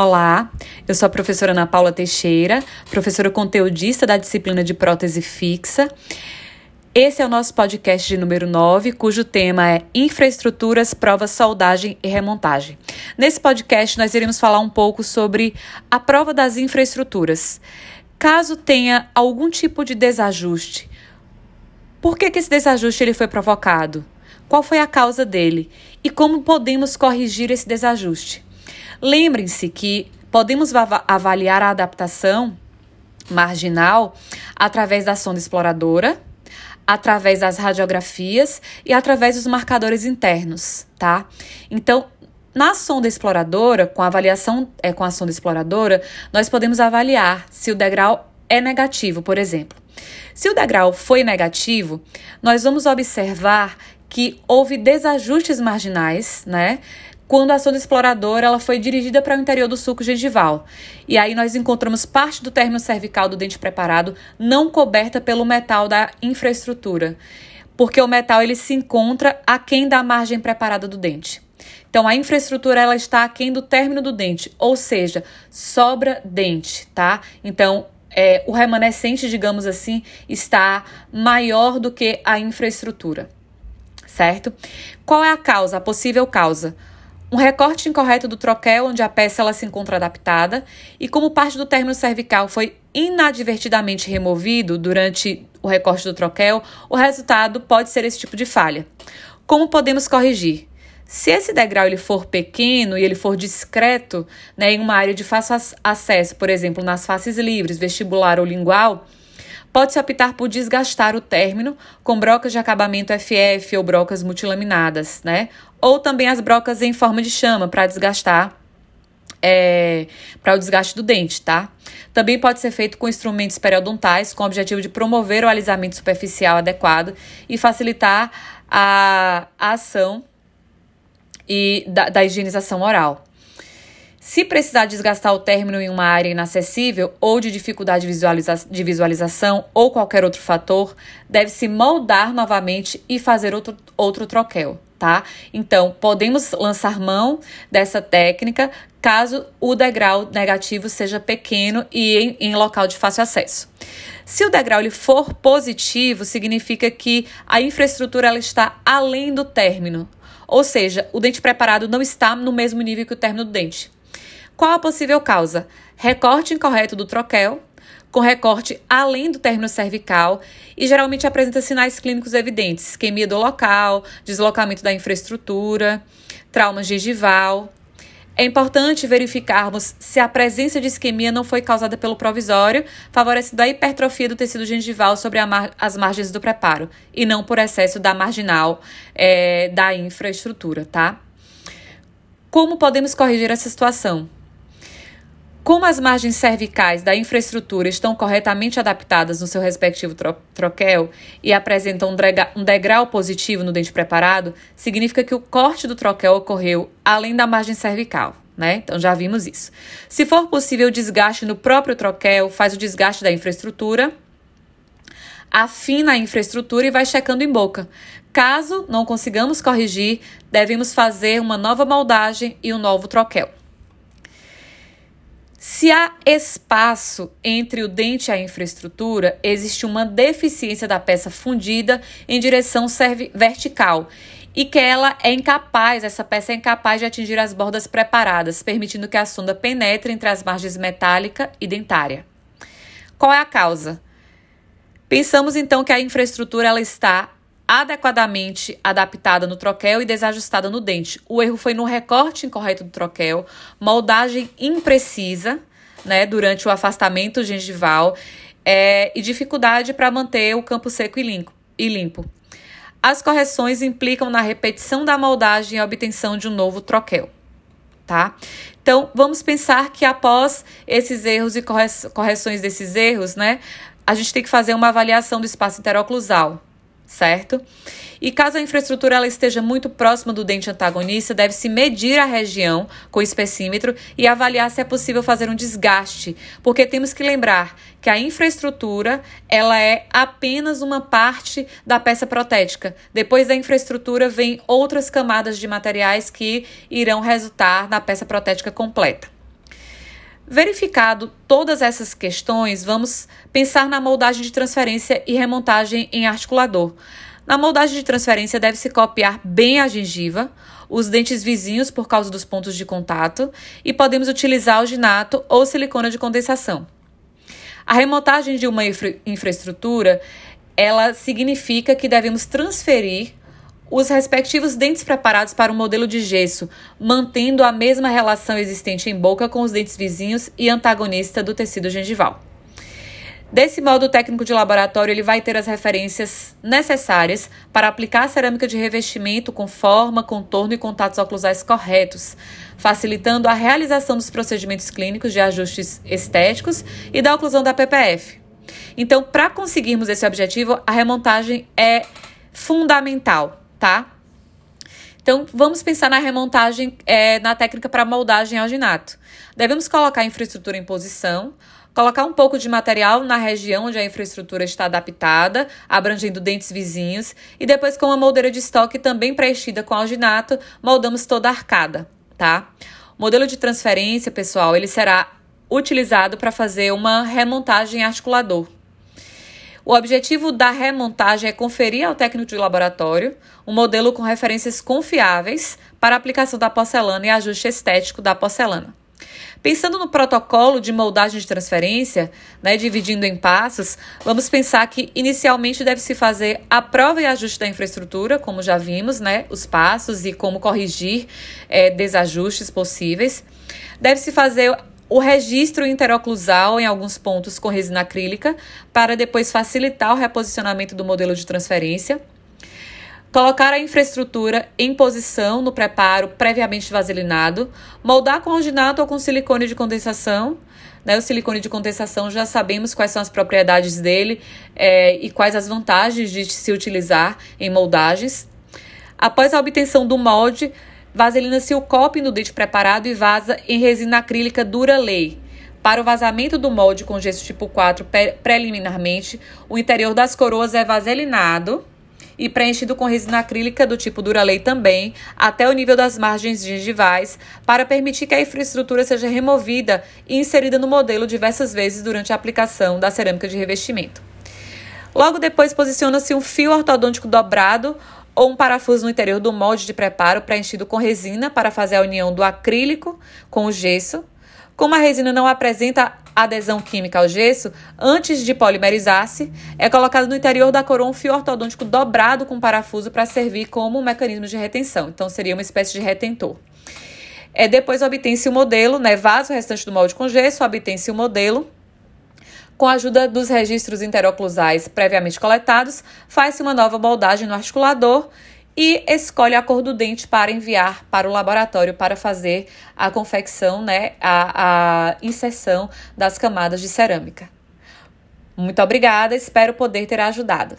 Olá, eu sou a professora Ana Paula Teixeira, professora conteudista da disciplina de prótese fixa. Esse é o nosso podcast de número 9, cujo tema é Infraestruturas, Provas, Soldagem e Remontagem. Nesse podcast, nós iremos falar um pouco sobre a prova das infraestruturas. Caso tenha algum tipo de desajuste, por que, que esse desajuste ele foi provocado? Qual foi a causa dele? E como podemos corrigir esse desajuste? Lembrem-se que podemos avaliar a adaptação marginal através da sonda exploradora, através das radiografias e através dos marcadores internos, tá? Então, na sonda exploradora, com a avaliação é, com a sonda exploradora, nós podemos avaliar se o degrau é negativo, por exemplo. Se o degrau foi negativo, nós vamos observar que houve desajustes marginais, né? Quando a sonda exploradora ela foi dirigida para o interior do sulco gengival. E aí nós encontramos parte do término cervical do dente preparado não coberta pelo metal da infraestrutura, porque o metal ele se encontra aquém da margem preparada do dente. Então a infraestrutura ela está aquém do término do dente, ou seja, sobra dente, tá? Então é, o remanescente, digamos assim, está maior do que a infraestrutura, certo? Qual é a causa, a possível causa? Um recorte incorreto do troquel onde a peça ela se encontra adaptada e como parte do término cervical foi inadvertidamente removido durante o recorte do troquel, o resultado pode ser esse tipo de falha. Como podemos corrigir? Se esse degrau ele for pequeno e ele for discreto, né, em uma área de fácil acesso, por exemplo, nas faces livres, vestibular ou lingual, Pode-se optar por desgastar o término com brocas de acabamento FF ou brocas multilaminadas, né? Ou também as brocas em forma de chama para desgastar é, para o desgaste do dente, tá? Também pode ser feito com instrumentos periodontais com o objetivo de promover o alisamento superficial adequado e facilitar a, a ação e da, da higienização oral. Se precisar desgastar o término em uma área inacessível ou de dificuldade visualiza de visualização ou qualquer outro fator, deve-se moldar novamente e fazer outro, outro troquel, tá? Então, podemos lançar mão dessa técnica caso o degrau negativo seja pequeno e em, em local de fácil acesso. Se o degrau ele for positivo, significa que a infraestrutura ela está além do término, ou seja, o dente preparado não está no mesmo nível que o término do dente. Qual a possível causa? Recorte incorreto do troquel, com recorte além do término cervical e geralmente apresenta sinais clínicos evidentes: isquemia do local, deslocamento da infraestrutura, trauma gengival. É importante verificarmos se a presença de isquemia não foi causada pelo provisório, favorecendo a hipertrofia do tecido gengival sobre mar as margens do preparo, e não por excesso da marginal é, da infraestrutura, tá? Como podemos corrigir essa situação? Como as margens cervicais da infraestrutura estão corretamente adaptadas no seu respectivo tro troquel e apresentam um, um degrau positivo no dente preparado, significa que o corte do troquel ocorreu além da margem cervical. Né? Então já vimos isso. Se for possível o desgaste no próprio troquel, faz o desgaste da infraestrutura, afina a infraestrutura e vai checando em boca. Caso não consigamos corrigir, devemos fazer uma nova moldagem e um novo troquel. Se há espaço entre o dente e a infraestrutura, existe uma deficiência da peça fundida em direção vertical e que ela é incapaz, essa peça é incapaz de atingir as bordas preparadas, permitindo que a sonda penetre entre as margens metálica e dentária. Qual é a causa? Pensamos então que a infraestrutura ela está adequadamente adaptada no troquel e desajustada no dente. O erro foi no recorte incorreto do troquel, moldagem imprecisa, né, durante o afastamento gengival é, e dificuldade para manter o campo seco e limpo, e limpo. As correções implicam na repetição da moldagem e a obtenção de um novo troquel, tá? Então, vamos pensar que após esses erros e correções desses erros, né, a gente tem que fazer uma avaliação do espaço interoclusal, certo? E caso a infraestrutura ela esteja muito próxima do dente antagonista, deve-se medir a região com espessímetro e avaliar se é possível fazer um desgaste, porque temos que lembrar que a infraestrutura ela é apenas uma parte da peça protética. Depois da infraestrutura vem outras camadas de materiais que irão resultar na peça protética completa. Verificado todas essas questões, vamos pensar na moldagem de transferência e remontagem em articulador. Na moldagem de transferência, deve-se copiar bem a gengiva, os dentes vizinhos por causa dos pontos de contato e podemos utilizar alginato ou silicona de condensação. A remontagem de uma infra infraestrutura, ela significa que devemos transferir os respectivos dentes preparados para um modelo de gesso, mantendo a mesma relação existente em boca com os dentes vizinhos e antagonista do tecido gengival. Desse modo, o técnico de laboratório ele vai ter as referências necessárias para aplicar a cerâmica de revestimento com forma, contorno e contatos oclusais corretos, facilitando a realização dos procedimentos clínicos de ajustes estéticos e da oclusão da PPF. Então, para conseguirmos esse objetivo, a remontagem é fundamental tá? Então, vamos pensar na remontagem, é, na técnica para moldagem alginato. Devemos colocar a infraestrutura em posição, colocar um pouco de material na região onde a infraestrutura está adaptada, abrangendo dentes vizinhos, e depois com uma moldeira de estoque também preenchida com alginato, moldamos toda a arcada, tá? O modelo de transferência, pessoal, ele será utilizado para fazer uma remontagem articulador, o objetivo da remontagem é conferir ao técnico de laboratório um modelo com referências confiáveis para aplicação da porcelana e ajuste estético da porcelana. Pensando no protocolo de moldagem de transferência, né, dividindo em passos, vamos pensar que inicialmente deve se fazer a prova e ajuste da infraestrutura, como já vimos, né, os passos e como corrigir é, desajustes possíveis. Deve-se fazer o registro interoclusal em alguns pontos com resina acrílica, para depois facilitar o reposicionamento do modelo de transferência. Colocar a infraestrutura em posição no preparo previamente vaselinado, moldar com alginato ou com silicone de condensação. Né, o silicone de condensação já sabemos quais são as propriedades dele é, e quais as vantagens de se utilizar em moldagens. Após a obtenção do molde, Vaselina-se o copo no dente preparado e vaza em resina acrílica dura lei. Para o vazamento do molde com gesso tipo 4 preliminarmente, o interior das coroas é vaselinado e preenchido com resina acrílica do tipo Duralei também, até o nível das margens gengivais, para permitir que a infraestrutura seja removida e inserida no modelo diversas vezes durante a aplicação da cerâmica de revestimento. Logo depois, posiciona-se um fio ortodôntico dobrado ou um parafuso no interior do molde de preparo preenchido com resina para fazer a união do acrílico com o gesso. Como a resina não apresenta adesão química ao gesso, antes de polimerizar-se, é colocado no interior da coroa um fio ortodôntico dobrado com parafuso para servir como um mecanismo de retenção. Então, seria uma espécie de retentor. É, depois obtém-se o modelo, né, vaza o restante do molde com gesso, obtém-se o modelo com a ajuda dos registros interoclusais previamente coletados, faz-se uma nova moldagem no articulador e escolhe a cor do dente para enviar para o laboratório para fazer a confecção, né, a, a inserção das camadas de cerâmica. Muito obrigada, espero poder ter ajudado.